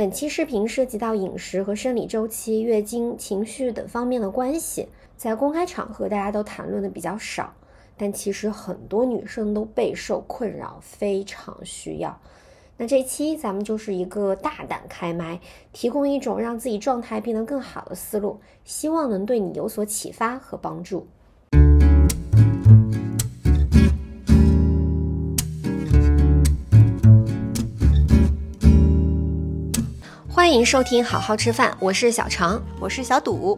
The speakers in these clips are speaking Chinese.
本期视频涉及到饮食和生理周期、月经、情绪等方面的关系，在公开场合大家都谈论的比较少，但其实很多女生都备受困扰，非常需要。那这期咱们就是一个大胆开麦，提供一种让自己状态变得更好的思路，希望能对你有所启发和帮助。欢迎收听好好吃饭，我是小常，我是小赌，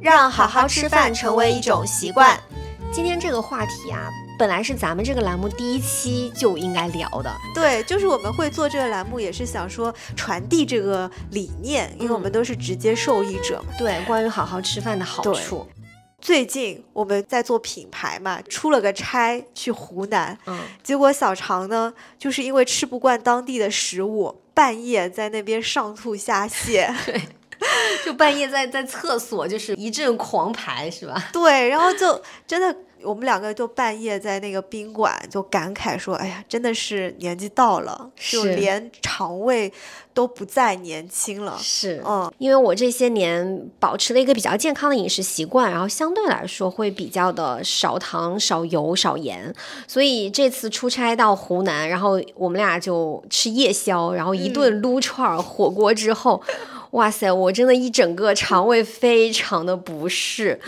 让好好吃饭成为一种习惯。今天这个话题啊，本来是咱们这个栏目第一期就应该聊的。对，就是我们会做这个栏目，也是想说传递这个理念，因为我们都是直接受益者嘛。对，关于好好吃饭的好处。最近我们在做品牌嘛，出了个差去湖南，嗯，结果小常呢，就是因为吃不惯当地的食物。半夜在那边上吐下泻，对，就半夜在在厕所就是一阵狂排，是吧？对，然后就真的。我们两个就半夜在那个宾馆就感慨说：“哎呀，真的是年纪到了，就连肠胃都不再年轻了。”是，嗯，因为我这些年保持了一个比较健康的饮食习惯，然后相对来说会比较的少糖、少油、少盐，所以这次出差到湖南，然后我们俩就吃夜宵，然后一顿撸串火锅之后。哇塞，我真的一整个肠胃非常的不适，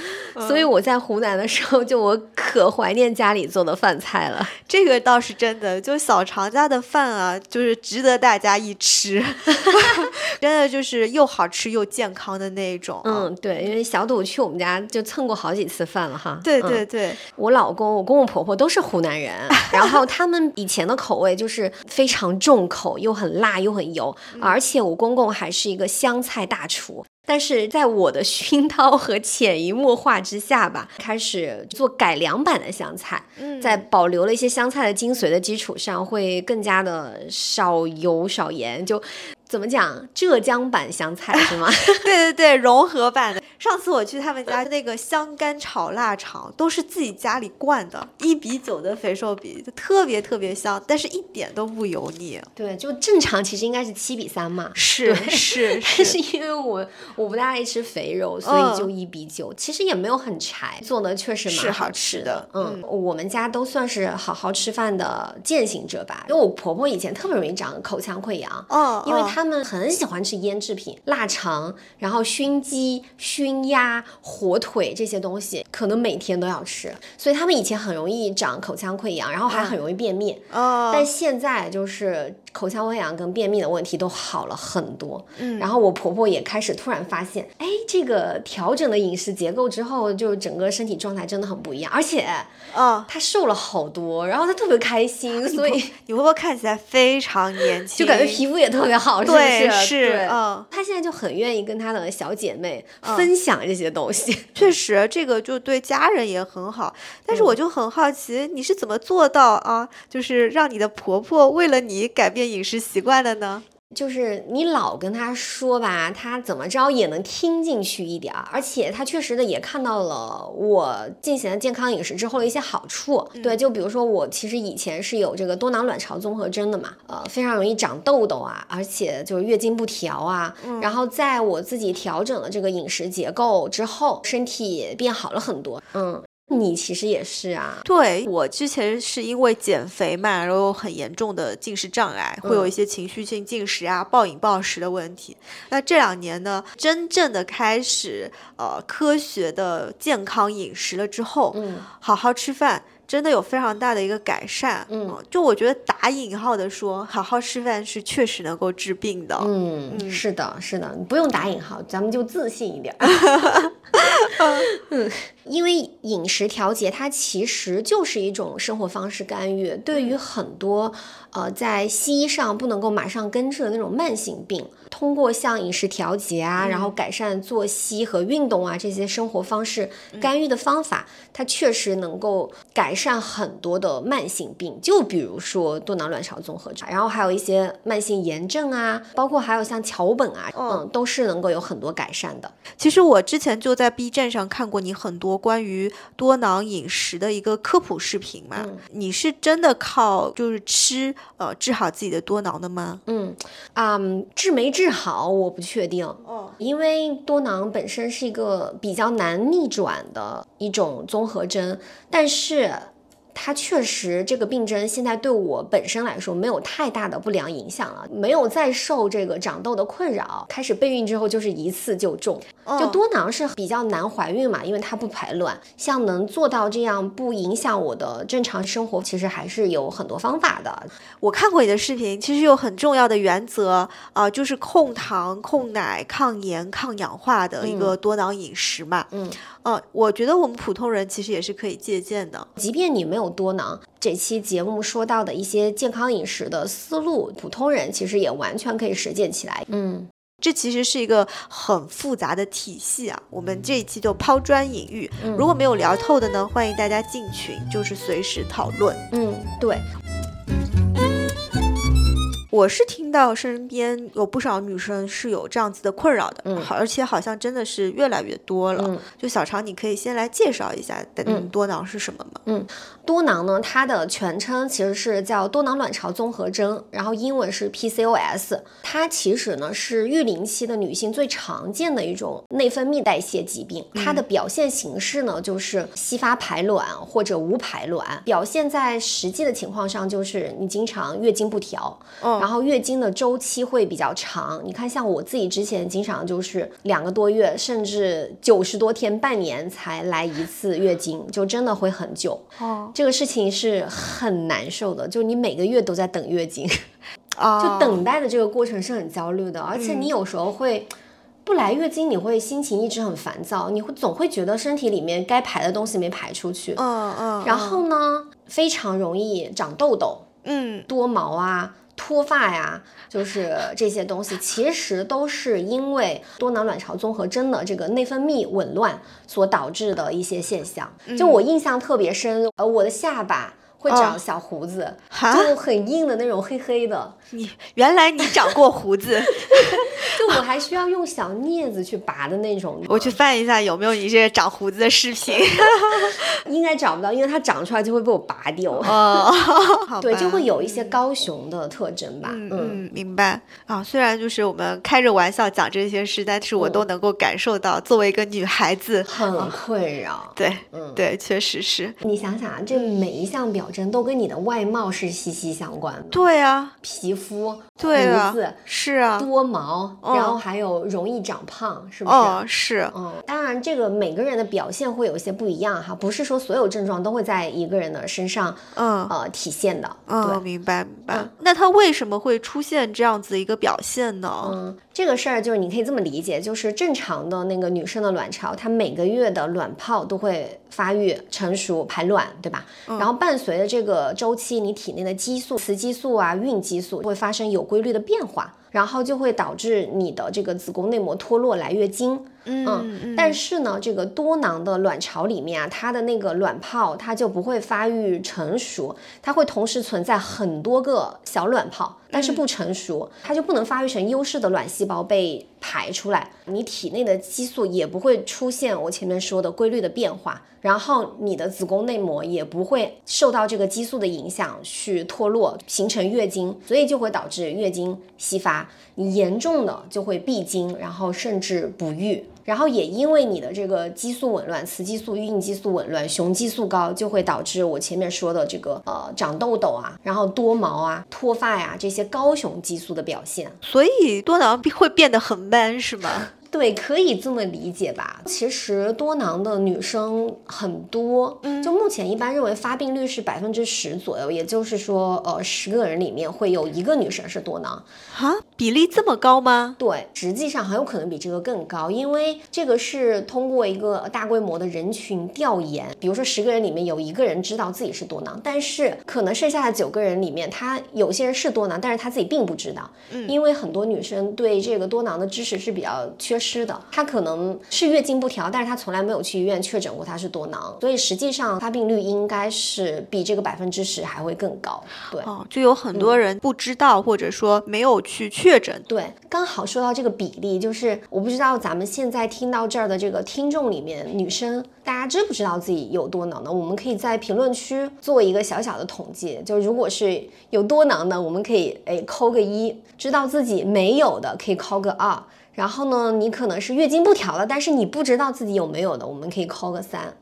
所以我在湖南的时候，就我可怀念家里做的饭菜了。这个倒是真的，就小常家的饭啊，就是值得大家一吃，真的就是又好吃又健康的那种。嗯，对，因为小赌去我们家就蹭过好几次饭了哈。对对对，我老公、我公公婆婆都是湖南人，然后他们以前的口味就是非常重口，又很辣又很油，而且我公公还是一个香。湘菜大厨，但是在我的 熏陶和潜移默化之下吧，开始做改良版的香菜。嗯，在保留了一些香菜的精髓的基础上，会更加的少油少盐，就。怎么讲？浙江版香菜是吗？对对对，融合版的。上次我去他们家那个香干炒腊肠，都是自己家里灌的，一比九的肥瘦比，就特别特别香，但是一点都不油腻。对，就正常其实应该是七比三嘛。是 是，但是因为我我不大爱吃肥肉，所以就一比九，其实也没有很柴，做的确实蛮好吃的。嗯，我们家都算是好好吃饭的践行者吧，因为我婆婆以前特别容易长口腔溃疡，哦，因为她。他们很喜欢吃腌制品，腊肠，然后熏鸡、熏鸭、火腿这些东西，可能每天都要吃，所以他们以前很容易长口腔溃疡，然后还很容易便秘。哦，但现在就是口腔溃疡跟便秘的问题都好了很多。嗯，然后我婆婆也开始突然发现，哎，这个调整了饮食结构之后，就整个身体状态真的很不一样，而且，啊，她瘦了好多，然后她特别开心，所以你婆婆看起来非常年轻，就感觉皮肤也特别好。对，是，嗯，他现在就很愿意跟他的小姐妹分享这些东西。确实，这个就对家人也很好。但是我就很好奇，你是怎么做到啊？就是让你的婆婆为了你改变饮食习惯的呢？就是你老跟他说吧，他怎么着也能听进去一点儿，而且他确实的也看到了我进行了健康饮食之后的一些好处。对，就比如说我其实以前是有这个多囊卵巢综合征的嘛，呃，非常容易长痘痘啊，而且就是月经不调啊。然后在我自己调整了这个饮食结构之后，身体变好了很多。嗯。你其实也是啊，对我之前是因为减肥嘛，然后有很严重的进食障碍，会有一些情绪性进食啊、暴饮暴食的问题。那这两年呢，真正的开始呃科学的健康饮食了之后，嗯，好好吃饭。真的有非常大的一个改善，嗯，就我觉得打引号的说，好好吃饭是确实能够治病的，嗯，是的，是的，不用打引号，咱们就自信一点，嗯，因为饮食调节它其实就是一种生活方式干预，对于很多呃在西医上不能够马上根治的那种慢性病，通过像饮食调节啊，然后改善作息和运动啊这些生活方式干预的方法，它确实能够改。善很多的慢性病，就比如说多囊卵巢综合症，然后还有一些慢性炎症啊，包括还有像桥本啊，嗯，都是能够有很多改善的。其实我之前就在 B 站上看过你很多关于多囊饮食的一个科普视频嘛。你是真的靠就是吃呃治好自己的多囊的吗？嗯，啊，治没治好我不确定。哦，因为多囊本身是一个比较难逆转的一种综合征，但是。它确实，这个病症现在对我本身来说没有太大的不良影响了，没有再受这个长痘的困扰。开始备孕之后就是一次就中，就多囊是比较难怀孕嘛，因为它不排卵。像能做到这样不影响我的正常生活，其实还是有很多方法的。我看过你的视频，其实有很重要的原则啊，就是控糖、控奶、抗炎、抗氧化的一个多囊饮食嘛。嗯。呃，我觉得我们普通人其实也是可以借鉴的，即便你没有多囊，这期节目说到的一些健康饮食的思路，普通人其实也完全可以实践起来。嗯，这其实是一个很复杂的体系啊。我们这一期就抛砖引玉，如果没有聊透的呢，欢迎大家进群，就是随时讨论。嗯，对。我是听到身边有不少女生是有这样子的困扰的，嗯，而且好像真的是越来越多了。嗯，就小常，你可以先来介绍一下多囊是什么吗？嗯，多囊呢，它的全称其实是叫多囊卵巢综合征，然后英文是 PCOS。它其实呢是育龄期的女性最常见的一种内分泌代谢疾病。它的表现形式呢就是稀发排卵或者无排卵，表现在实际的情况上就是你经常月经不调。然后月经的周期会比较长，你看，像我自己之前经常就是两个多月，甚至九十多天、半年才来一次月经，就真的会很久。哦，这个事情是很难受的，就你每个月都在等月经，啊，就等待的这个过程是很焦虑的，而且你有时候会不来月经，你会心情一直很烦躁，你会总会觉得身体里面该排的东西没排出去。嗯嗯，然后呢，非常容易长痘痘，嗯，多毛啊。脱发呀，就是这些东西，其实都是因为多囊卵巢综合征的这个内分泌紊乱所导致的一些现象。就我印象特别深，呃，我的下巴。会长小胡子，就很硬的那种黑黑的。你原来你长过胡子，就我还需要用小镊子去拔的那种。我去翻一下有没有你这长胡子的视频，应该找不到，因为它长出来就会被我拔掉。哦，对，就会有一些高雄的特征吧。嗯，明白啊。虽然就是我们开着玩笑讲这些事，但是我都能够感受到，作为一个女孩子很困扰。对，嗯，对，确实是。你想想啊，这每一项表。都跟你的外貌是息息相关的。对啊，皮肤、胡子是啊，多毛，然后还有容易长胖，是不是？哦，是。嗯，当然，这个每个人的表现会有一些不一样哈，不是说所有症状都会在一个人的身上，嗯呃体现的。嗯，明白明白。那他为什么会出现这样子一个表现呢？嗯。这个事儿就是你可以这么理解，就是正常的那个女生的卵巢，它每个月的卵泡都会发育成熟排卵，对吧？然后伴随的这个周期，你体内的激素、雌激素啊、孕激素会发生有规律的变化。然后就会导致你的这个子宫内膜脱落来月经，嗯，但是呢，这个多囊的卵巢里面啊，它的那个卵泡它就不会发育成熟，它会同时存在很多个小卵泡，但是不成熟，它就不能发育成优势的卵细胞被排出来，你体内的激素也不会出现我前面说的规律的变化。然后你的子宫内膜也不会受到这个激素的影响去脱落形成月经，所以就会导致月经稀发，你严重的就会闭经，然后甚至不育。然后也因为你的这个激素紊乱，雌激素、孕激素紊乱，雄激素高，就会导致我前面说的这个呃长痘痘啊，然后多毛啊、脱发呀这些高雄激素的表现。所以多囊会变得很 man 是吗？对，可以这么理解吧。其实多囊的女生很多，嗯，就目前一般认为发病率是百分之十左右，也就是说，呃，十个人里面会有一个女生是多囊，啊，比例这么高吗？对，实际上很有可能比这个更高，因为这个是通过一个大规模的人群调研，比如说十个人里面有一个人知道自己是多囊，但是可能剩下的九个人里面，他有些人是多囊，但是他自己并不知道，嗯，因为很多女生对这个多囊的知识是比较缺。失的。她可能是月经不调，但是她从来没有去医院确诊过她是多囊，所以实际上发病率应该是比这个百分之十还会更高。对，哦，就有很多人不知道，或者说没有去确诊。对，刚好说到这个比例，就是我不知道咱们现在听到这儿的这个听众里面，女生大家知不知道自己有多囊呢？我们可以在评论区做一个小小的统计，就如果是有多囊的，我们可以哎扣个一；知道自己没有的，可以扣个二。然后呢，你可能是月经不调了，但是你不知道自己有没有的，我们可以扣个三。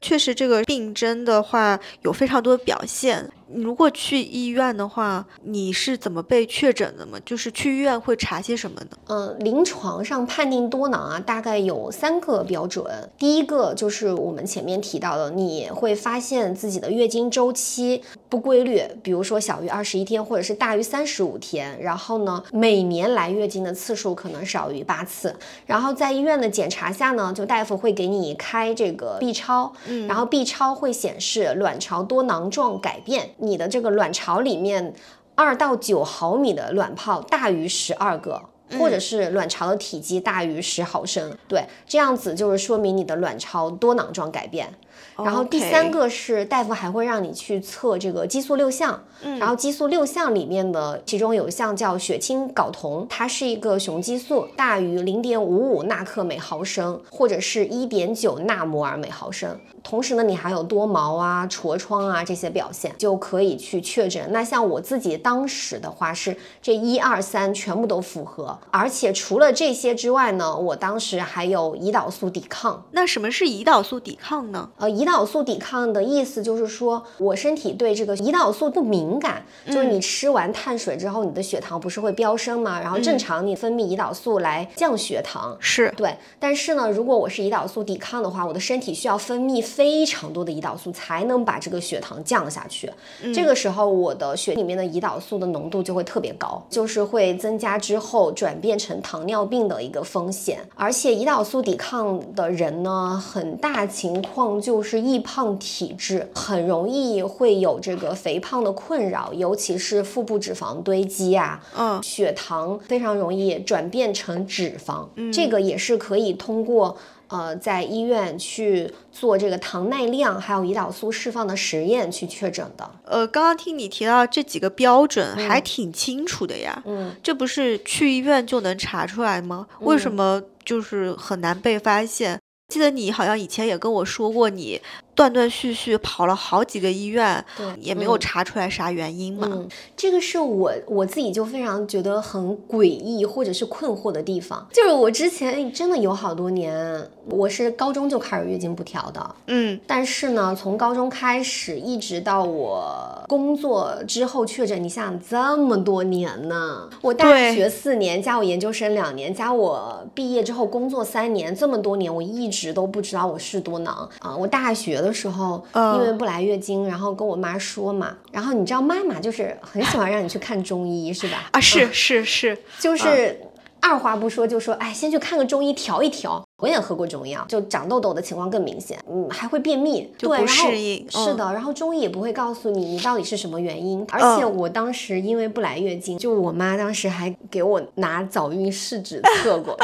确实，这个病症的话有非常多的表现。如果去医院的话，你是怎么被确诊的吗？就是去医院会查些什么呢？嗯，临床上判定多囊啊，大概有三个标准。第一个就是我们前面提到的，你会发现自己的月经周期不规律，比如说小于二十一天，或者是大于三十五天。然后呢，每年来月经的次数可能少于八次。然后在医院的检查下呢，就大夫会给你开这个 B 超，嗯，然后 B 超会显示卵巢多囊状改变。你的这个卵巢里面二到九毫米的卵泡大于十二个，或者是卵巢的体积大于十毫升，对，这样子就是说明你的卵巢多囊状改变。然后第三个是大夫还会让你去测这个激素六项，嗯然后激素六项里面的其中有一项叫血清睾酮，它是一个雄激素，大于零点五五纳克每毫升，或者是一点九纳摩尔每毫升。同时呢，你还有多毛啊、痤疮啊这些表现，就可以去确诊。那像我自己当时的话是这一二三全部都符合，而且除了这些之外呢，我当时还有胰岛素抵抗。那什么是胰岛素抵抗呢？呃，胰岛素抵抗的意思就是说我身体对这个胰岛素不敏感，就是你吃完碳水之后，你的血糖不是会飙升吗？然后正常你分泌胰岛素来降血糖，是对。但是呢，如果我是胰岛素抵抗的话，我的身体需要分泌。非常多的胰岛素才能把这个血糖降下去，这个时候我的血里面的胰岛素的浓度就会特别高，就是会增加之后转变成糖尿病的一个风险。而且胰岛素抵抗的人呢，很大情况就是易胖体质，很容易会有这个肥胖的困扰，尤其是腹部脂肪堆积啊，嗯，血糖非常容易转变成脂肪，这个也是可以通过。呃，在医院去做这个糖耐量还有胰岛素释放的实验去确诊的。呃，刚刚听你提到这几个标准，还挺清楚的呀。嗯，这不是去医院就能查出来吗？为什么就是很难被发现？记得你好像以前也跟我说过你。断断续续跑了好几个医院，对，也没有查出来啥原因嘛。嗯，这个是我我自己就非常觉得很诡异或者是困惑的地方。就是我之前真的有好多年，我是高中就开始月经不调的，嗯，但是呢，从高中开始一直到我工作之后确诊，你想想这么多年呢，我大学四年加我研究生两年加我毕业之后工作三年，这么多年我一直都不知道我是多囊啊，我大学。的时候，因为不来月经，然后跟我妈说嘛，然后你知道妈妈就是很喜欢让你去看中医，是吧？啊，是是是，就是二话不说就说，哎，先去看个中医调一调。我也喝过中药，就长痘痘的情况更明显，嗯，还会便秘，就不适应。是的，然后中医也不会告诉你你到底是什么原因。而且我当时因为不来月经，就我妈当时还给我拿早孕试纸测过，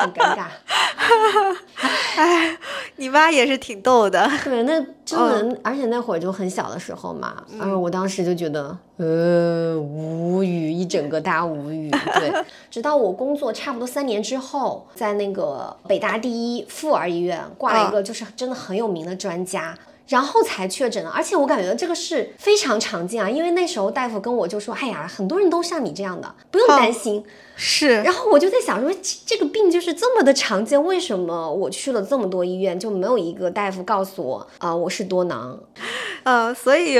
很尴尬。哎，你妈也是挺逗的。对，那真的，而且那会儿就很小的时候嘛，然后我当时就觉得，呃，无语，一整个大无语。对，直到我工作差不多三年之后，在那个北大。第一妇儿医院挂了一个就是真的很有名的专家，然后才确诊的。而且我感觉这个是非常常见啊，因为那时候大夫跟我就说：“哎呀，很多人都像你这样的，不用担心。”是。然后我就在想说，这个病就是这么的常见，为什么我去了这么多医院就没有一个大夫告诉我啊，我是多囊？呃，所以，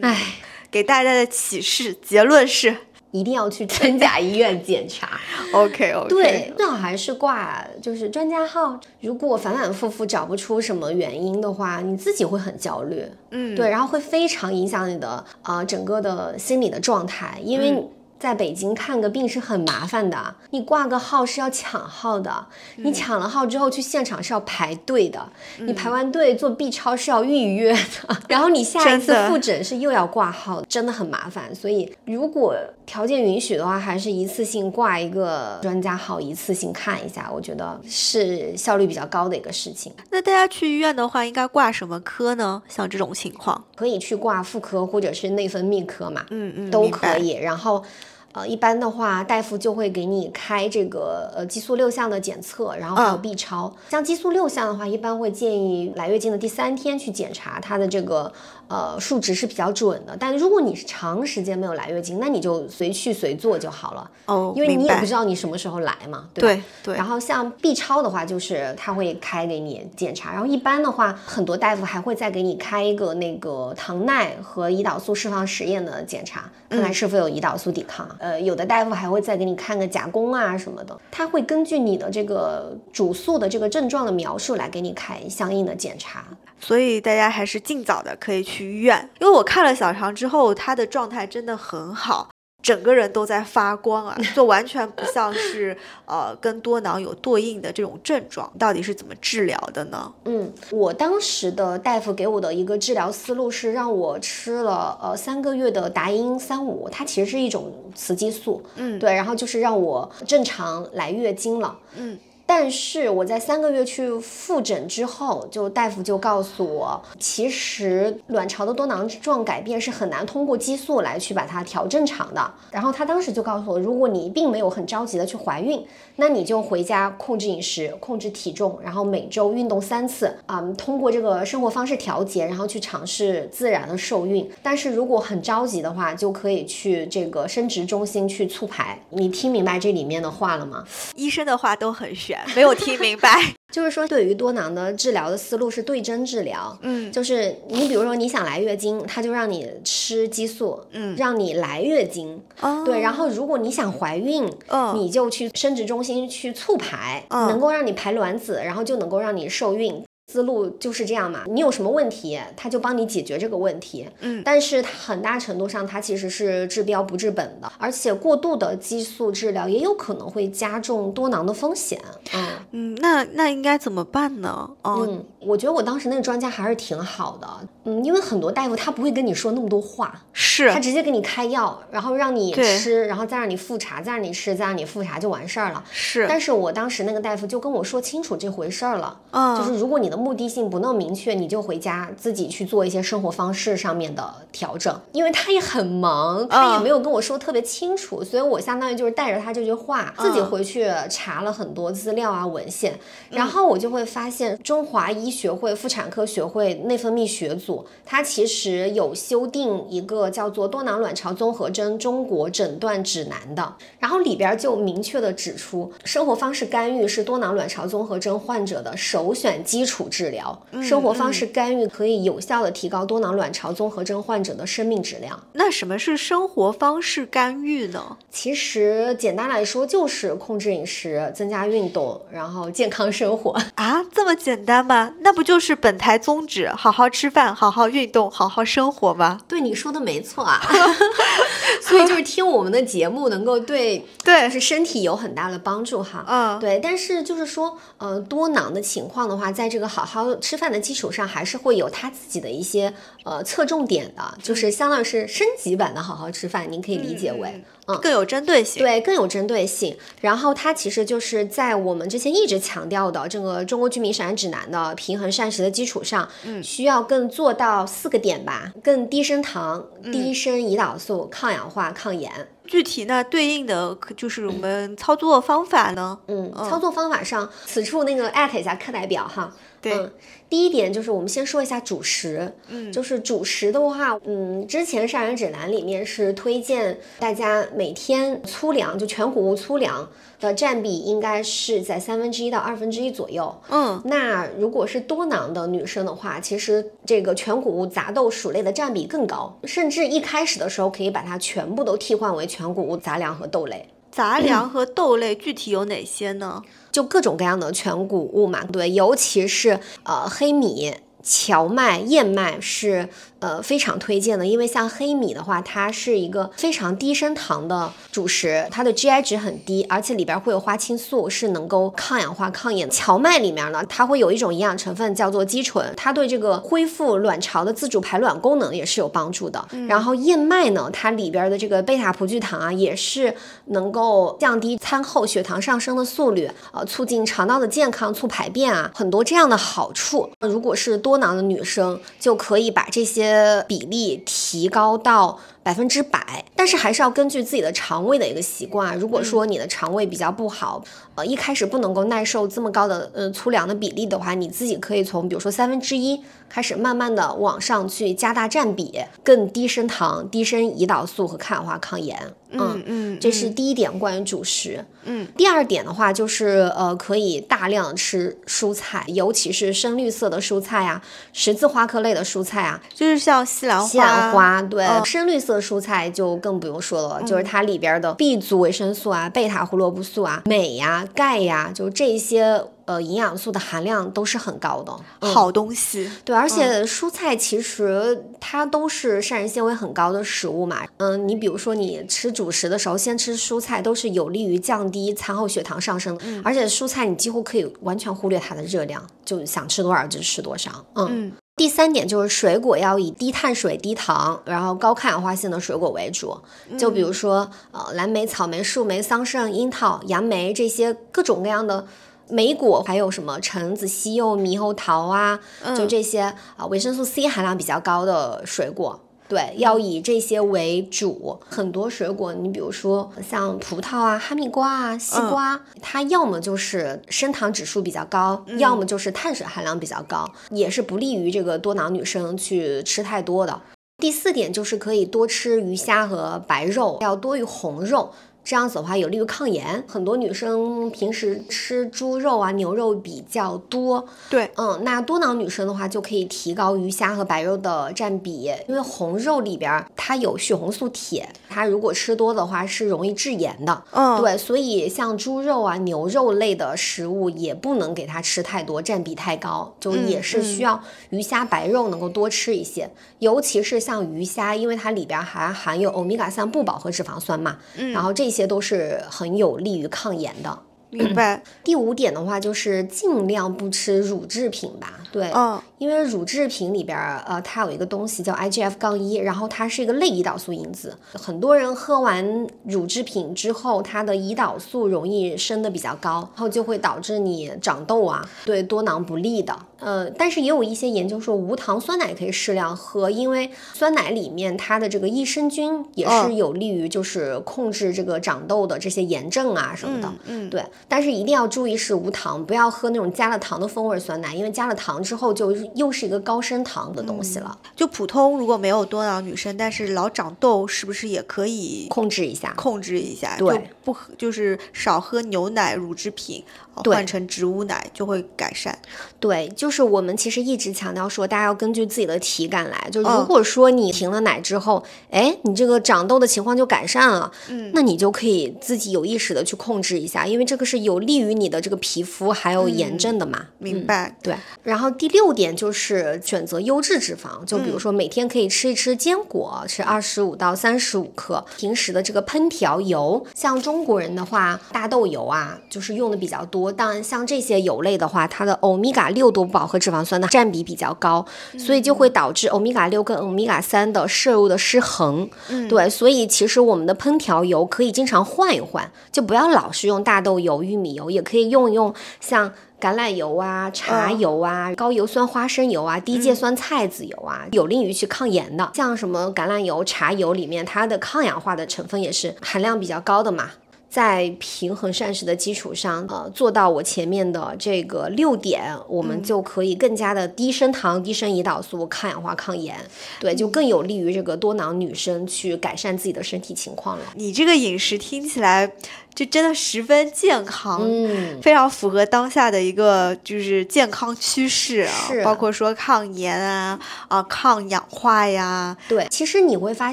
哎，给大家的启示结论是。一定要去真假医院检查。OK OK。对，最好还是挂就是专家号。如果反反复复找不出什么原因的话，你自己会很焦虑。嗯，对，然后会非常影响你的啊整个的心理的状态，因为在北京看个病是很麻烦的，你挂个号是要抢号的，你抢了号之后去现场是要排队的，你排完队做 B 超是要预约的，然后你下一次复诊是又要挂号，真的很麻烦。所以如果条件允许的话，还是一次性挂一个专家号，一次性看一下，我觉得是效率比较高的一个事情。那大家去医院的话，应该挂什么科呢？像这种情况，可以去挂妇科或者是内分泌科嘛，嗯嗯，都可以。然后。呃，一般的话，大夫就会给你开这个呃激素六项的检测，然后还有 B 超。像激素六项的话，一般会建议来月经的第三天去检查它的这个呃数值是比较准的。但如果你是长时间没有来月经，那你就随去随做就好了。哦，因为你也不知道你什么时候来嘛。对对。然后像 B 超的话，就是他会开给你检查。然后一般的话，很多大夫还会再给你开一个那个糖耐和胰岛素释放实验的检查，看看是否有胰岛素抵抗。呃，有的大夫还会再给你看个甲功啊什么的，他会根据你的这个主诉的这个症状的描述来给你开相应的检查，所以大家还是尽早的可以去医院，因为我看了小肠之后，他的状态真的很好。整个人都在发光啊，就完全不像是呃跟多囊有对应的这种症状，到底是怎么治疗的呢？嗯，我当时的大夫给我的一个治疗思路是让我吃了呃三个月的达英三五，它其实是一种雌激素，嗯，对，然后就是让我正常来月经了，嗯。但是我在三个月去复诊之后，就大夫就告诉我，其实卵巢的多囊状改变是很难通过激素来去把它调正常的。然后他当时就告诉我，如果你并没有很着急的去怀孕，那你就回家控制饮食，控制体重，然后每周运动三次啊，通过这个生活方式调节，然后去尝试自然的受孕。但是如果很着急的话，就可以去这个生殖中心去促排。你听明白这里面的话了吗？医生的话都很玄。没有听明白，就是说对于多囊的治疗的思路是对症治疗，嗯，就是你比如说你想来月经，他就让你吃激素，嗯，让你来月经，哦，对，然后如果你想怀孕，哦，你就去生殖中心去促排，能够让你排卵子，然后就能够让你受孕。思路就是这样嘛，你有什么问题，他就帮你解决这个问题。嗯，但是它很大程度上，它其实是治标不治本的，而且过度的激素治疗也有可能会加重多囊的风险。嗯嗯，那那应该怎么办呢？嗯，我觉得我当时那个专家还是挺好的。嗯，因为很多大夫他不会跟你说那么多话，是他直接给你开药，然后让你吃，然后再让你复查，再让你吃，再让你复查就完事儿了。是，但是我当时那个大夫就跟我说清楚这回事儿了。嗯，就是如果你的目的性不那么明确，你就回家自己去做一些生活方式上面的调整。因为他也很忙，他也没有跟我说特别清楚，所以我相当于就是带着他这句话，自己回去查了很多资料啊文献，然后我就会发现中华医学会妇产科学会内分泌学组，它其实有修订一个叫做多囊卵巢综合征中国诊断指南的，然后里边就明确的指出，生活方式干预是多囊卵巢综合征患者的首选基础治疗。生活方式干预可以有效的提高多囊卵巢综合征患者的生命质量。那什么是生活方式干预呢？其实简单来说就是控制饮食、增加运动，然后健康生活啊，这么简单吗？那不就是本台宗旨：好好吃饭、好好运动、好好生活吗？对，你说的没错啊。所以就是听我们的节目能够对 对，是身体有很大的帮助哈。嗯，对。但是就是说，呃，多囊的情况的话，在这个好好吃饭的基础上，还是会有他自己的一些呃侧重点的，就是相当于是升级版的好好吃饭，您可以理解为。嗯，更有针对性，对，更有针对性。然后它其实就是在我们之前一直强调的这个中国居民膳食指南的平衡膳食的基础上，嗯，需要更做到四个点吧，更低升糖、低升胰岛素、抗氧化、抗炎。具体那，对应的就是我们操作方法呢，嗯，操作方法上，此处那个艾特一下课代表哈。对，第一点就是我们先说一下主食，嗯，就是主食的话，嗯，之前膳食指南里面是推荐大家每天粗粮，就全谷物粗粮的占比应该是在三分之一到二分之一左右，嗯，那如果是多囊的女生的话，其实这个全谷物杂豆薯类的占比更高，甚至一开始的时候可以把它全部都替换为全谷物杂粮和豆类。杂粮和豆类具体有哪些呢？就各种各样的全谷物嘛，对，尤其是呃黑米、荞麦、燕麦是。呃，非常推荐的，因为像黑米的话，它是一个非常低升糖的主食，它的 GI 值很低，而且里边会有花青素，是能够抗氧化、抗炎。荞麦里面呢，它会有一种营养成分叫做肌醇，它对这个恢复卵巢的自主排卵功能也是有帮助的。然后燕麦呢，它里边的这个贝塔葡聚糖啊，也是能够降低餐后血糖上升的速率，呃，促进肠道的健康，促排便啊，很多这样的好处。如果是多囊的女生，就可以把这些。比例提高到。百分之百，但是还是要根据自己的肠胃的一个习惯。如果说你的肠胃比较不好，呃，一开始不能够耐受这么高的呃粗粮的比例的话，你自己可以从比如说三分之一开始，慢慢的往上去加大占比，更低升糖、低升胰岛素和抗氧化、抗炎。嗯嗯，这是第一点关于主食。嗯，第二点的话就是呃，可以大量吃蔬菜，尤其是深绿色的蔬菜啊，十字花科类的蔬菜啊，就是像西兰花。西兰花对，深绿色。蔬菜就更不用说了，就是它里边的 B 族维生素啊、贝塔胡萝卜素啊、镁呀、钙呀，就这些呃营养素的含量都是很高的好东西。对，而且蔬菜其实它都是膳食纤维很高的食物嘛。嗯，你比如说你吃主食的时候，先吃蔬菜都是有利于降低餐后血糖上升。而且蔬菜你几乎可以完全忽略它的热量，就想吃多少就吃多少。嗯。第三点就是水果要以低碳水、低糖，然后高抗氧化性的水果为主。就比如说，呃，蓝莓、草莓、树莓、桑葚、樱桃、杨梅这些各种各样的莓果，还有什么橙子、西柚、猕猴桃啊，就这些啊，维生素 C 含量比较高的水果。对，要以这些为主。很多水果，你比如说像葡萄啊、哈密瓜啊、西瓜，它要么就是升糖指数比较高，要么就是碳水含量比较高，也是不利于这个多囊女生去吃太多的。第四点就是可以多吃鱼虾和白肉，要多于红肉。这样子的话有利于抗炎。很多女生平时吃猪肉啊、牛肉比较多，对，嗯，那多囊女生的话就可以提高鱼虾和白肉的占比，因为红肉里边它有血红素铁，它如果吃多的话是容易致炎的，嗯，对，所以像猪肉啊、牛肉类的食物也不能给它吃太多，占比太高，就也是需要鱼虾白肉能够多吃一些，尤其是像鱼虾，因为它里边还含有欧米伽三不饱和脂肪酸嘛，嗯，然后这。这些都是很有利于抗炎的。明白。第五点的话，就是尽量不吃乳制品吧。对，嗯，因为乳制品里边儿，呃，它有一个东西叫 IGF 杠一，然后它是一个类胰岛素因子。很多人喝完乳制品之后，它的胰岛素容易升的比较高，然后就会导致你长痘啊，对多囊不利的。呃，但是也有一些研究说，无糖酸奶可以适量喝，因为酸奶里面它的这个益生菌也是有利于就是控制这个长痘的这些炎症啊什么的。嗯，对。但是一定要注意是无糖，不要喝那种加了糖的风味酸奶，因为加了糖之后就又是一个高升糖的东西了。就普通如果没有多囊女生，但是老长痘，是不是也可以控制一下？控制一下，对，不喝就是少喝牛奶、乳制品。换成植物奶就会改善。对，就是我们其实一直强调说，大家要根据自己的体感来。就如果说你停了奶之后，哎，你这个长痘的情况就改善了，嗯，那你就可以自己有意识的去控制一下，因为这个是有利于你的这个皮肤还有炎症的嘛。明白。对。然后第六点就是选择优质脂肪，就比如说每天可以吃一吃坚果，吃二十五到三十五克。平时的这个烹调油，像中国人的话，大豆油啊，就是用的比较多。当然，像这些油类的话，它的欧米伽六多不饱和脂肪酸的占比比较高，所以就会导致欧米伽六跟欧米伽三的摄入的失衡。嗯，对，所以其实我们的烹调油可以经常换一换，就不要老是用大豆油、玉米油，也可以用一用像橄榄油啊、茶油啊、高油酸花生油啊、低芥酸菜籽油啊，有利于去抗炎的。像什么橄榄油、茶油里面，它的抗氧化的成分也是含量比较高的嘛。在平衡膳食的基础上，呃，做到我前面的这个六点，我们就可以更加的低升糖、低升胰岛素、抗氧化、抗炎，对，就更有利于这个多囊女生去改善自己的身体情况了。你这个饮食听起来。就真的十分健康，嗯，非常符合当下的一个就是健康趋势啊，包括说抗炎啊啊抗氧化呀。对，其实你会发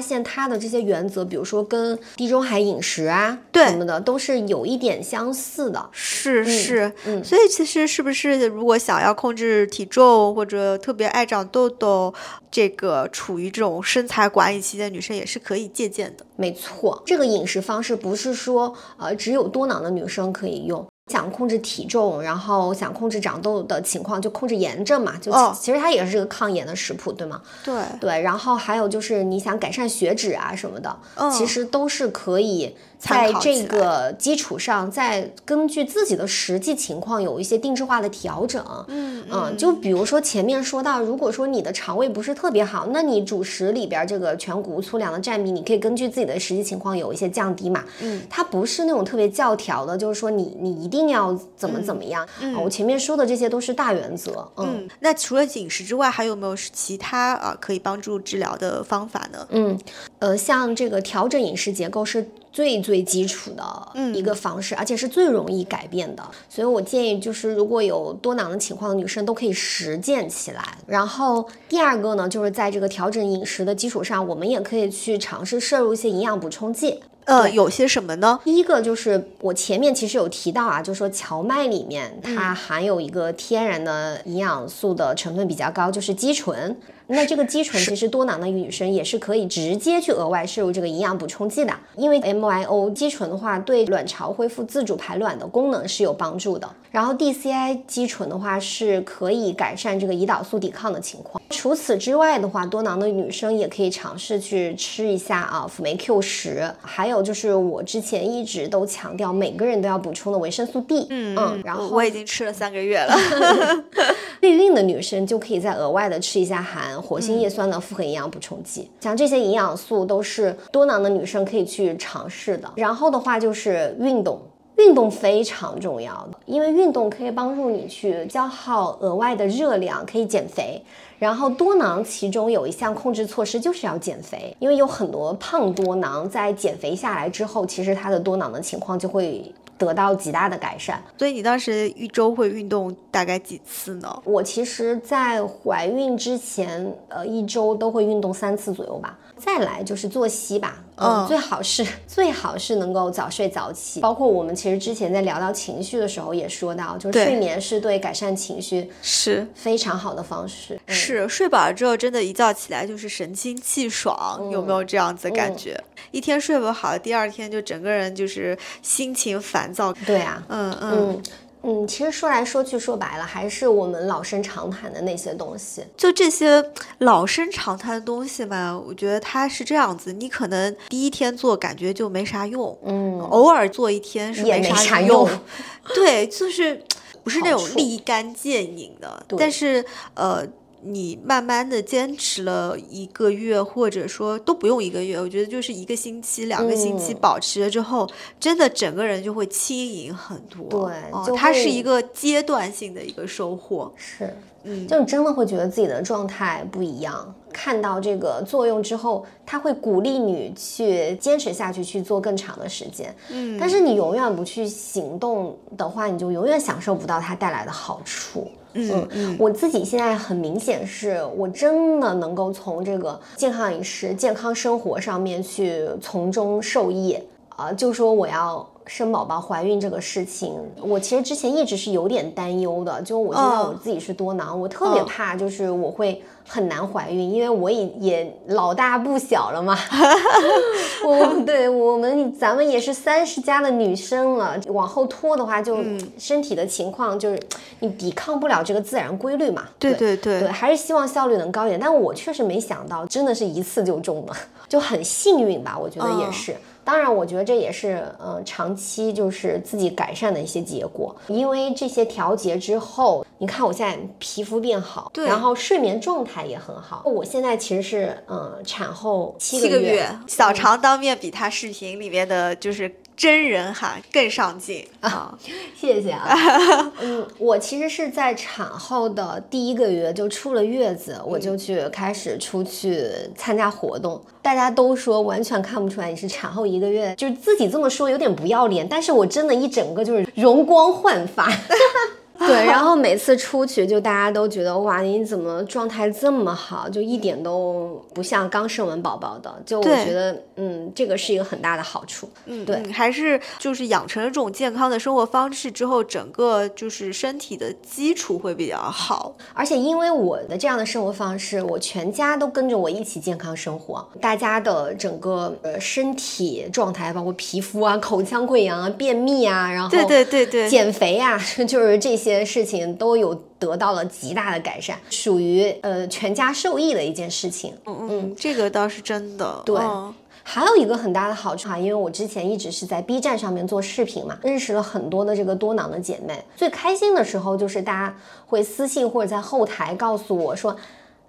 现它的这些原则，比如说跟地中海饮食啊对什么的都是有一点相似的。是是，嗯，所以其实是不是如果想要控制体重或者特别爱长痘痘，这个处于这种身材管理期的女生也是可以借鉴的。没错，这个饮食方式不是说呃只有多囊的女生可以用。想控制体重，然后想控制长痘的情况，就控制炎症嘛。就其实它也是个抗炎的食谱，对吗？对对。然后还有就是你想改善血脂啊什么的，其实都是可以。在这个基础上，再根据自己的实际情况有一些定制化的调整。嗯嗯，就比如说前面说到，如果说你的肠胃不是特别好，那你主食里边这个全谷物粗粮的占比，你可以根据自己的实际情况有一些降低嘛。嗯，它不是那种特别教条的，就是说你你一定要怎么怎么样。嗯，我前面说的这些都是大原则。嗯，那除了饮食之外，还有没有其他啊可以帮助治疗的方法呢？嗯，呃，像这个调整饮食结构是。最最基础的一个方式，而且是最容易改变的，所以我建议就是如果有多囊的情况的女生都可以实践起来。然后第二个呢，就是在这个调整饮食的基础上，我们也可以去尝试摄入一些营养补充剂。呃，有些什么呢？第一个就是我前面其实有提到啊，就是说荞麦里面它含有一个天然的营养素的成分比较高，就是肌醇。那这个肌醇其实多囊的女生也是可以直接去额外摄入这个营养补充剂的，因为 MYO 肌醇的话对卵巢恢复自主排卵的功能是有帮助的。然后 DCI 肌醇的话是可以改善这个胰岛素抵抗的情况。除此之外的话，多囊的女生也可以尝试去吃一下啊辅酶 Q 十，还有就是我之前一直都强调每个人都要补充的维生素 D。嗯嗯，然后我已经吃了三个月了。备孕的女生就可以再额外的吃一下含活性叶酸的复合营养补充剂，像这些营养素都是多囊的女生可以去尝试的。然后的话就是运动，运动非常重要的，因为运动可以帮助你去消耗额外的热量，可以减肥。然后多囊其中有一项控制措施就是要减肥，因为有很多胖多囊在减肥下来之后，其实他的多囊的情况就会。得到极大的改善，所以你当时一周会运动大概几次呢？我其实，在怀孕之前，呃，一周都会运动三次左右吧。再来就是作息吧，嗯，最好是 最好是能够早睡早起。包括我们其实之前在聊到情绪的时候也说到，就是睡眠是对改善情绪是非常好的方式。是睡饱了之后，真的一觉起来就是神清气爽，有没有这样子感觉？一天睡不好，第二天就整个人就是心情烦躁。对啊，嗯嗯。嗯，其实说来说去说白了，还是我们老生常谈的那些东西。就这些老生常谈的东西嘛，我觉得它是这样子，你可能第一天做感觉就没啥用，嗯，偶尔做一天是没啥用。对，就是不是那种立竿见影的，但是呃。你慢慢的坚持了一个月，或者说都不用一个月，我觉得就是一个星期、两个星期保持了之后，真的整个人就会轻盈很多。对，它是一个阶段性的一个收获。是，嗯，就你真的会觉得自己的状态不一样，看到这个作用之后，它会鼓励你去坚持下去，去做更长的时间。嗯，但是你永远不去行动的话，你就永远享受不到它带来的好处。嗯嗯，我自己现在很明显是我真的能够从这个健康饮食、健康生活上面去从中受益啊。就说我要生宝宝、怀孕这个事情，我其实之前一直是有点担忧的。就我知道我自己是多囊，我特别怕就是我会。很难怀孕，因为我也也老大不小了嘛。我对我们咱们也是三十加的女生了，往后拖的话，就身体的情况就是你抵抗不了这个自然规律嘛。对对对，还是希望效率能高一点。但我确实没想到，真的是一次就中了，就很幸运吧？我觉得也是。当然，我觉得这也是嗯长期就是自己改善的一些结果，因为这些调节之后，你看我现在皮肤变好，对，然后睡眠状态也很好。我现在其实是嗯产后七个月，小常当面比他视频里面的就是。真人哈更上镜啊！谢谢啊。嗯，我其实是在产后的第一个月就出了月子，我就去开始出去参加活动。大家都说完全看不出来你是产后一个月，就是自己这么说有点不要脸，但是我真的一整个就是容光焕发。对，然后每次出去就大家都觉得哇，你怎么状态这么好，就一点都不像刚生完宝宝的。就我觉得，嗯，这个是一个很大的好处。嗯，对，还是就是养成了这种健康的生活方式之后，整个就是身体的基础会比较好。而且因为我的这样的生活方式，我全家都跟着我一起健康生活，大家的整个呃身体状态，包括皮肤啊、口腔溃疡啊、便秘啊，然后对对对对，减肥啊，就是这些事情都有得到了极大的改善，属于呃全家受益的一件事情。嗯嗯，这个倒是真的。对，还有一个很大的好处啊，因为我之前一直是在 B 站上面做视频嘛，认识了很多的这个多囊的姐妹。最开心的时候就是大家会私信或者在后台告诉我说。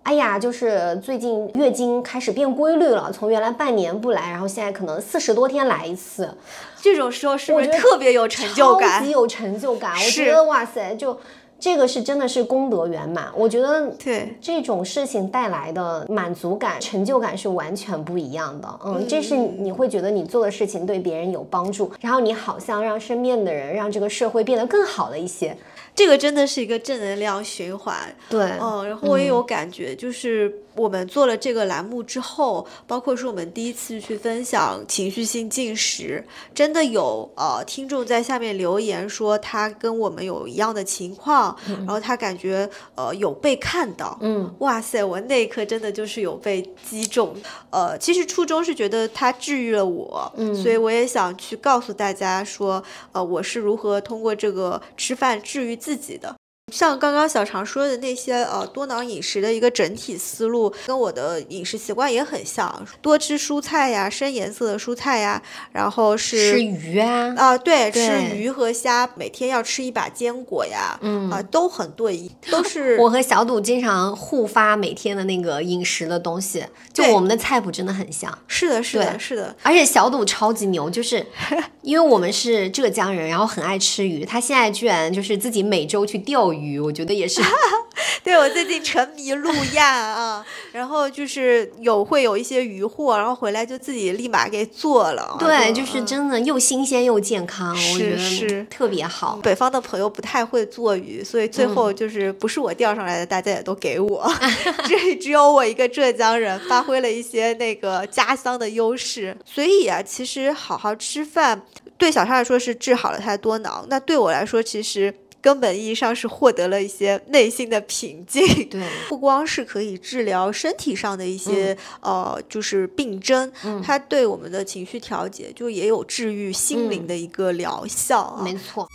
哎呀，就是最近月经开始变规律了，从原来半年不来，然后现在可能四十多天来一次，这种时候是不是特别有成就感？超级有成就感，我觉得哇塞，就这个是真的是功德圆满。我觉得对这种事情带来的满足感、成就感是完全不一样的。嗯，这是你会觉得你做的事情对别人有帮助，然后你好像让身边的人、让这个社会变得更好了一些。这个真的是一个正能量循环，对，嗯，然后我也有感觉，就是我们做了这个栏目之后，包括是我们第一次去分享情绪性进食，真的有呃听众在下面留言说他跟我们有一样的情况，然后他感觉呃有被看到，嗯，哇塞，我那一刻真的就是有被击中，呃，其实初衷是觉得他治愈了我，嗯，所以我也想去告诉大家说，呃，我是如何通过这个吃饭治愈。自己的。像刚刚小常说的那些呃多囊饮食的一个整体思路，跟我的饮食习惯也很像，多吃蔬菜呀，深颜色的蔬菜呀，然后是吃鱼啊啊对，吃鱼和虾，每天要吃一把坚果呀，嗯啊都很对，都 是我和小赌经常互发每天的那个饮食的东西，就我们的菜谱真的很像，是的，是的，是的，而且小赌超级牛，就是因为我们是浙江人，然后很爱吃鱼，他现在居然就是自己每周去钓鱼。鱼，我觉得也是，对我最近沉迷路亚啊，然后就是有会有一些鱼货，然后回来就自己立马给做了。对，就是真的又新鲜又健康，我觉得是特别好。北方的朋友不太会做鱼，所以最后就是不是我钓上来的，大家也都给我，这只有我一个浙江人发挥了一些那个家乡的优势。所以啊，其实好好吃饭对小沙来说是治好了他的多囊，那对我来说其实。根本意义上是获得了一些内心的平静，对，不光是可以治疗身体上的一些呃，就是病症，它对我们的情绪调节就也有治愈心灵的一个疗效啊，没错。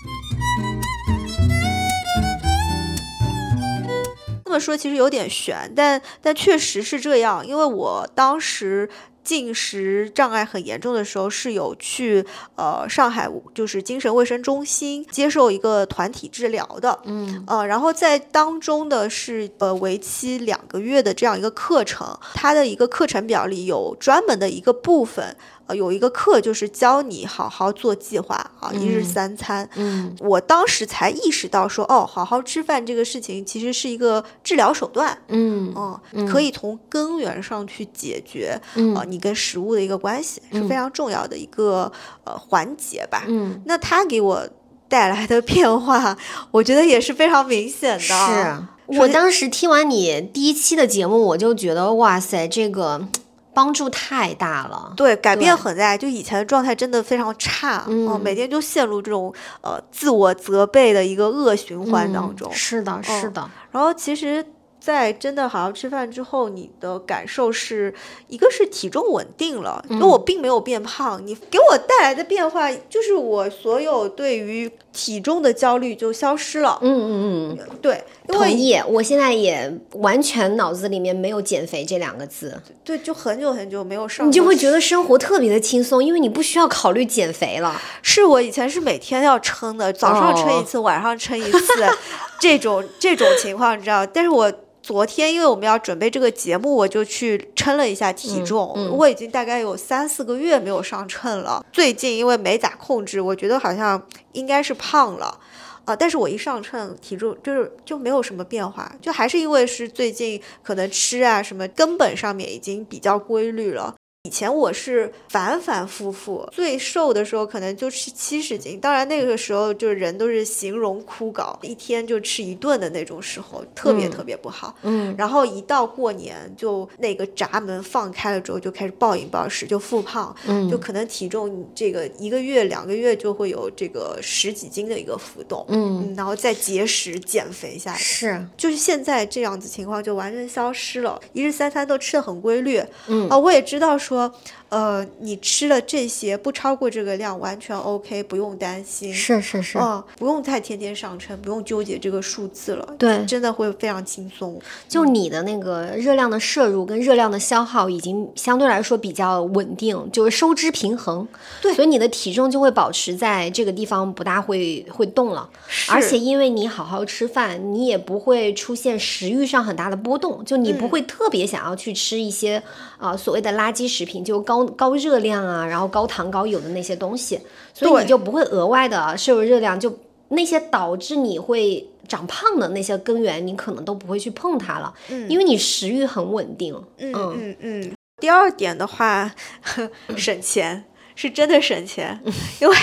这么说其实有点悬，但但确实是这样，因为我当时。进食障碍很严重的时候，是有去呃上海就是精神卫生中心接受一个团体治疗的，嗯呃，然后在当中的是呃为期两个月的这样一个课程，它的一个课程表里有专门的一个部分。呃，有一个课就是教你好好做计划啊，一日三餐。嗯，我当时才意识到说，哦，好好吃饭这个事情其实是一个治疗手段。嗯，哦，可以从根源上去解决啊，你跟食物的一个关系是非常重要的一个呃环节吧。嗯，那他给我带来的变化，我觉得也是非常明显的。是我当时听完你第一期的节目，我就觉得哇塞，这个。帮助太大了，对，改变很大。就以前的状态真的非常差，嗯，每天就陷入这种呃自我责备的一个恶循环当中。是的，是的。然后其实。在真的好好吃饭之后，你的感受是一个是体重稳定了，因为我并没有变胖。你给我带来的变化就是我所有对于体重的焦虑就消失了。嗯嗯嗯，对，同意。我现在也完全脑子里面没有减肥这两个字。对，就很久很久没有上。你就会觉得生活特别的轻松，因为你不需要考虑减肥了。是我以前是每天要称的，早上称一次，晚上称一次，这种这种情况你知道？但是我。昨天，因为我们要准备这个节目，我就去称了一下体重。我已经大概有三四个月没有上秤了。最近因为没咋控制，我觉得好像应该是胖了啊。但是我一上秤，体重就是就没有什么变化，就还是因为是最近可能吃啊什么，根本上面已经比较规律了。以前我是反反复复，最瘦的时候可能就吃七十斤，当然那个时候就是人都是形容枯槁，一天就吃一顿的那种时候，特别特别不好。嗯，然后一到过年，就那个闸门放开了之后，就开始暴饮暴食，就复胖，嗯，就可能体重这个一个月两个月就会有这个十几斤的一个浮动，嗯，然后再节食减肥下来，是，就是现在这样子情况就完全消失了，一日三餐都吃的很规律，嗯。啊，我也知道说。说呃，你吃了这些不超过这个量，完全 OK，不用担心。是是是，嗯，不用再天天上称，不用纠结这个数字了。对，真的会非常轻松。就你的那个热量的摄入跟热量的消耗已经相对来说比较稳定，就是收支平衡。对，所以你的体重就会保持在这个地方，不大会会动了。而且因为你好好吃饭，你也不会出现食欲上很大的波动，就你不会特别想要去吃一些啊所谓的垃圾食品，就高。高高热量啊，然后高糖高油的那些东西，所以你就不会额外的摄入热量，就那些导致你会长胖的那些根源，你可能都不会去碰它了，嗯，因为你食欲很稳定，嗯嗯嗯。第二点的话，省钱。是真的省钱，因为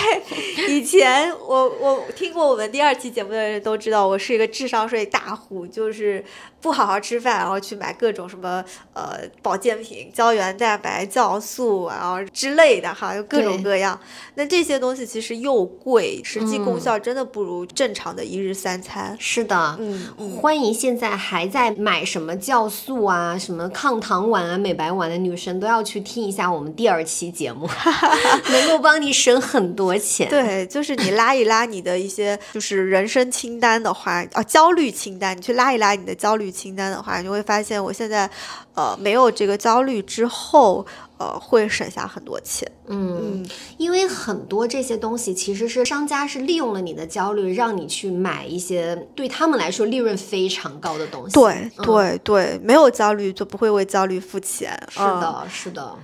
以前我我听过我们第二期节目的人都知道，我是一个智商税大户，就是不好好吃饭，然后去买各种什么呃保健品、胶原蛋白、酵素，然后之类的哈，有各种各样。那这些东西其实又贵，实际功效真的不如正常的一日三餐。是的，嗯，欢迎现在还在买什么酵素啊、什么抗糖丸啊、美白丸的女生都要去听一下我们第二期节目。能够帮你省很多钱。对，就是你拉一拉你的一些 就是人生清单的话，啊，焦虑清单，你去拉一拉你的焦虑清单的话，你会发现我现在，呃，没有这个焦虑之后，呃，会省下很多钱。嗯，因为很多这些东西其实是商家是利用了你的焦虑，让你去买一些对他们来说利润非常高的东西。对对对，没有焦虑就不会为焦虑付钱。是的，是的。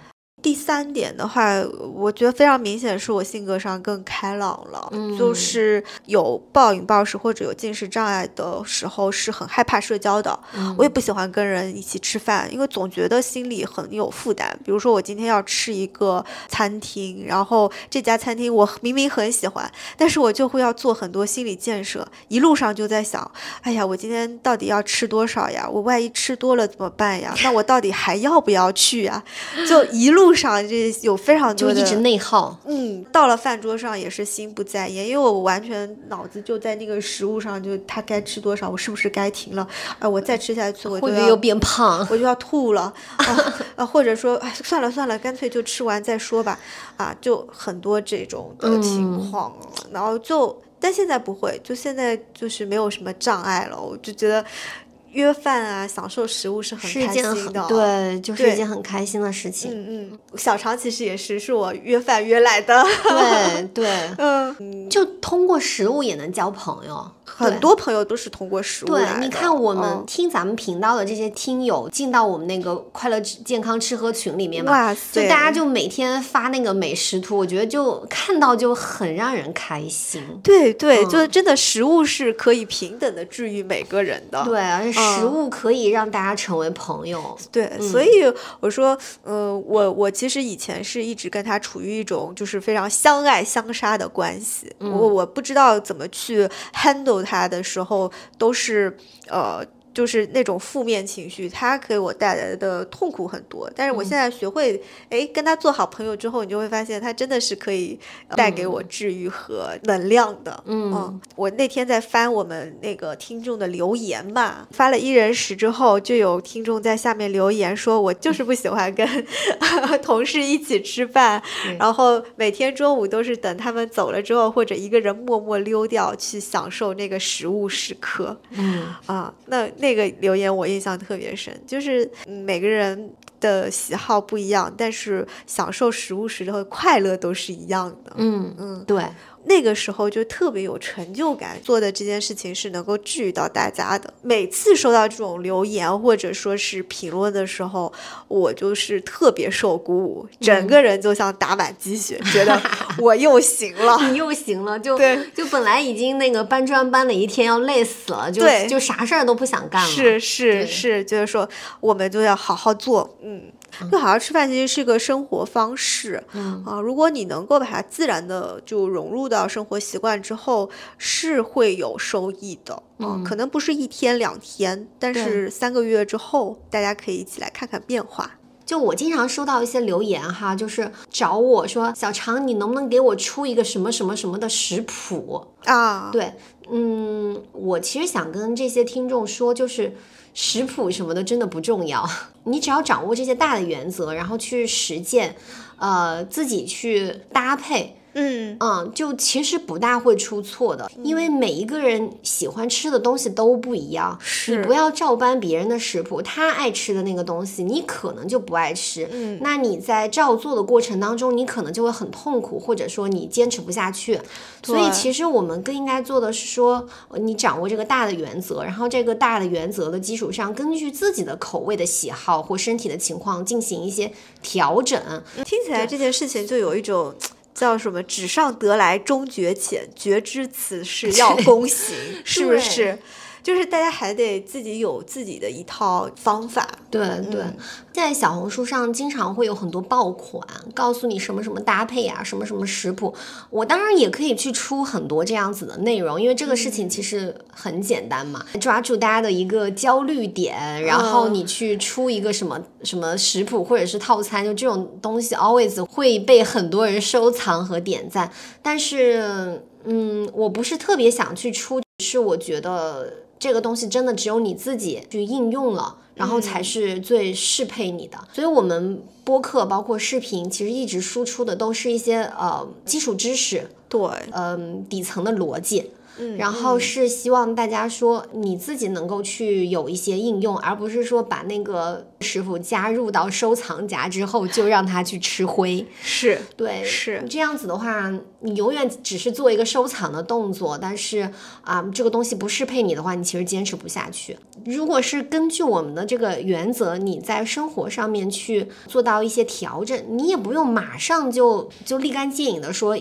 第三点的话，我觉得非常明显是我性格上更开朗了，就是有暴饮暴食或者有进食障碍的时候是很害怕社交的，我也不喜欢跟人一起吃饭，因为总觉得心里很有负担。比如说我今天要吃一个餐厅，然后这家餐厅我明明很喜欢，但是我就会要做很多心理建设，一路上就在想，哎呀，我今天到底要吃多少呀？我万一吃多了怎么办呀？那我到底还要不要去呀？就一路。路上这有非常多的，就一直内耗。嗯，到了饭桌上也是心不在焉，因为我完全脑子就在那个食物上，就他该吃多少，我是不是该停了？哎，我再吃下去，我就要变胖，我就要吐了 啊！或者说，哎，算了算了，干脆就吃完再说吧。啊，就很多这种的情况，然后就，但现在不会，就现在就是没有什么障碍了，我就觉得。约饭啊，享受食物是很开心的，对，就是一件很开心的事情。嗯嗯，小常其实也是，是我约饭约来的。对对，嗯，就通过食物也能交朋友。很多朋友都是通过食物对，你看我们听咱们频道的这些听友进到我们那个快乐健康吃喝群里面嘛，就大家就每天发那个美食图，我觉得就看到就很让人开心。对对，就是真的食物是可以平等的治愈每个人的。对，而且食物可以让大家成为朋友。对，所以我说，呃，我我其实以前是一直跟他处于一种就是非常相爱相杀的关系，我我不知道怎么去 handle。他的时候都是呃。就是那种负面情绪，它给我带来的痛苦很多。但是我现在学会，哎，跟他做好朋友之后，你就会发现他真的是可以带给我治愈和能量的。嗯，我那天在翻我们那个听众的留言嘛，发了一人食之后，就有听众在下面留言说，我就是不喜欢跟 同事一起吃饭，然后每天中午都是等他们走了之后，或者一个人默默溜掉去享受那个食物时刻。嗯啊，那。那个留言我印象特别深，就是每个人的喜好不一样，但是享受食物时的快乐都是一样的。嗯嗯，对。那个时候就特别有成就感，做的这件事情是能够治愈到大家的。每次收到这种留言或者说是评论的时候，我就是特别受鼓舞，整个人就像打满鸡血，觉得 我又行了，你又行了，就对，就本来已经那个搬砖搬了一天要累死了，就就啥事儿都不想干了，是是是，就是说我们就要好好做，嗯。就好好吃饭其实是个生活方式，啊，如果你能够把它自然的就融入到生活习惯之后，是会有收益的。嗯，可能不是一天两天，但是三个月之后，大家可以一起来看看变化。就我经常收到一些留言哈，就是找我说小常，你能不能给我出一个什么什么什么的食谱啊？对，嗯，我其实想跟这些听众说，就是食谱什么的真的不重要，你只要掌握这些大的原则，然后去实践，呃，自己去搭配。嗯嗯，就其实不大会出错的，因为每一个人喜欢吃的东西都不一样。是，你不要照搬别人的食谱，他爱吃的那个东西，你可能就不爱吃。嗯，那你在照做的过程当中，你可能就会很痛苦，或者说你坚持不下去。所以其实我们更应该做的是说，你掌握这个大的原则，然后这个大的原则的基础上，根据自己的口味的喜好或身体的情况进行一些调整。听起来这件事情就有一种。叫什么？纸上得来终觉浅，绝知此事 要躬行，是不是？就是大家还得自己有自己的一套方法。对对，在小红书上经常会有很多爆款，告诉你什么什么搭配啊，什么什么食谱。我当然也可以去出很多这样子的内容，因为这个事情其实很简单嘛，抓住大家的一个焦虑点，然后你去出一个什么什么食谱或者是套餐，就这种东西 always 会被很多人收藏和点赞。但是，嗯，我不是特别想去出，是我觉得。这个东西真的只有你自己去应用了，然后才是最适配你的。所以，我们播客包括视频，其实一直输出的都是一些呃基础知识，对，嗯，底层的逻辑。然后是希望大家说你自己能够去有一些应用，而不是说把那个师傅加入到收藏夹之后就让他去吃灰。是对，是这样子的话，你永远只是做一个收藏的动作，但是啊，这个东西不适配你的话，你其实坚持不下去。如果是根据我们的这个原则，你在生活上面去做到一些调整，你也不用马上就就立竿见影的说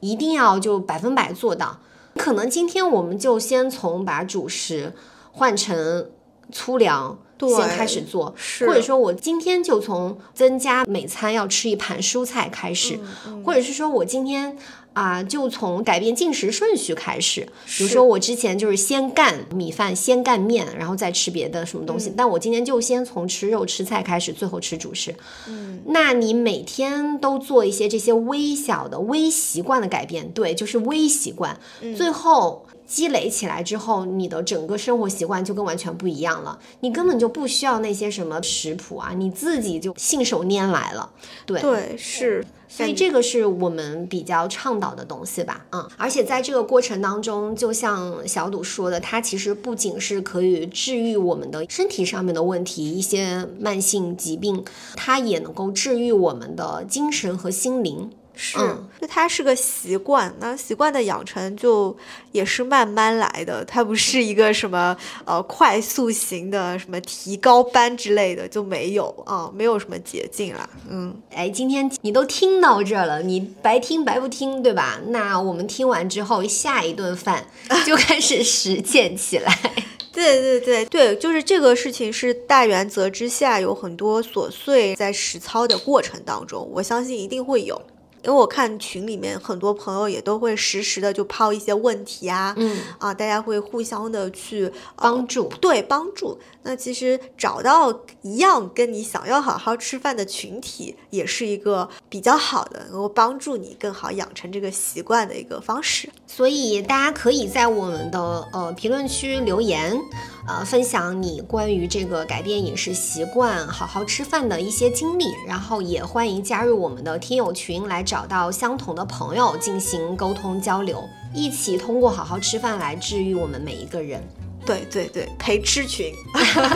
一定要就百分百做到。可能今天我们就先从把主食换成粗粮先开始做，或者说我今天就从增加每餐要吃一盘蔬菜开始，或者是说我今天。啊，就从改变进食顺序开始。比如说，我之前就是先干米饭，先干面，然后再吃别的什么东西。但我今天就先从吃肉吃菜开始，最后吃主食。嗯，那你每天都做一些这些微小的微习惯的改变，对，就是微习惯。最后。积累起来之后，你的整个生活习惯就跟完全不一样了。你根本就不需要那些什么食谱啊，你自己就信手拈来了。对对是，所以这个是我们比较倡导的东西吧。嗯，而且在这个过程当中，就像小赌说的，它其实不仅是可以治愈我们的身体上面的问题，一些慢性疾病，它也能够治愈我们的精神和心灵。是，就它是个习惯，那习惯的养成就也是慢慢来的，它不是一个什么呃快速型的什么提高班之类的就没有啊，没有什么捷径了。嗯，哎，今天你都听到这了，你白听白不听，对吧？那我们听完之后，下一顿饭就 开始实践起来。对对对对，就是这个事情是大原则之下有很多琐碎，在实操的过程当中，我相信一定会有。因为我看群里面很多朋友也都会实时的就抛一些问题啊，嗯啊，大家会互相的去帮助，对帮助。那其实找到一样跟你想要好好吃饭的群体，也是一个比较好的能够帮助你更好养成这个习惯的一个方式。所以大家可以在我们的呃评论区留言。呃，分享你关于这个改变饮食习惯、好好吃饭的一些经历，然后也欢迎加入我们的听友群，来找到相同的朋友进行沟通交流，一起通过好好吃饭来治愈我们每一个人。对对对，陪吃群。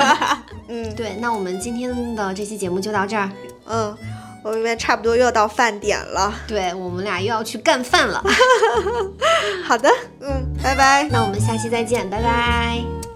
嗯，对，那我们今天的这期节目就到这儿。嗯，我们差不多又要到饭点了。对，我们俩又要去干饭了。好的，嗯，拜拜。那我们下期再见，拜拜。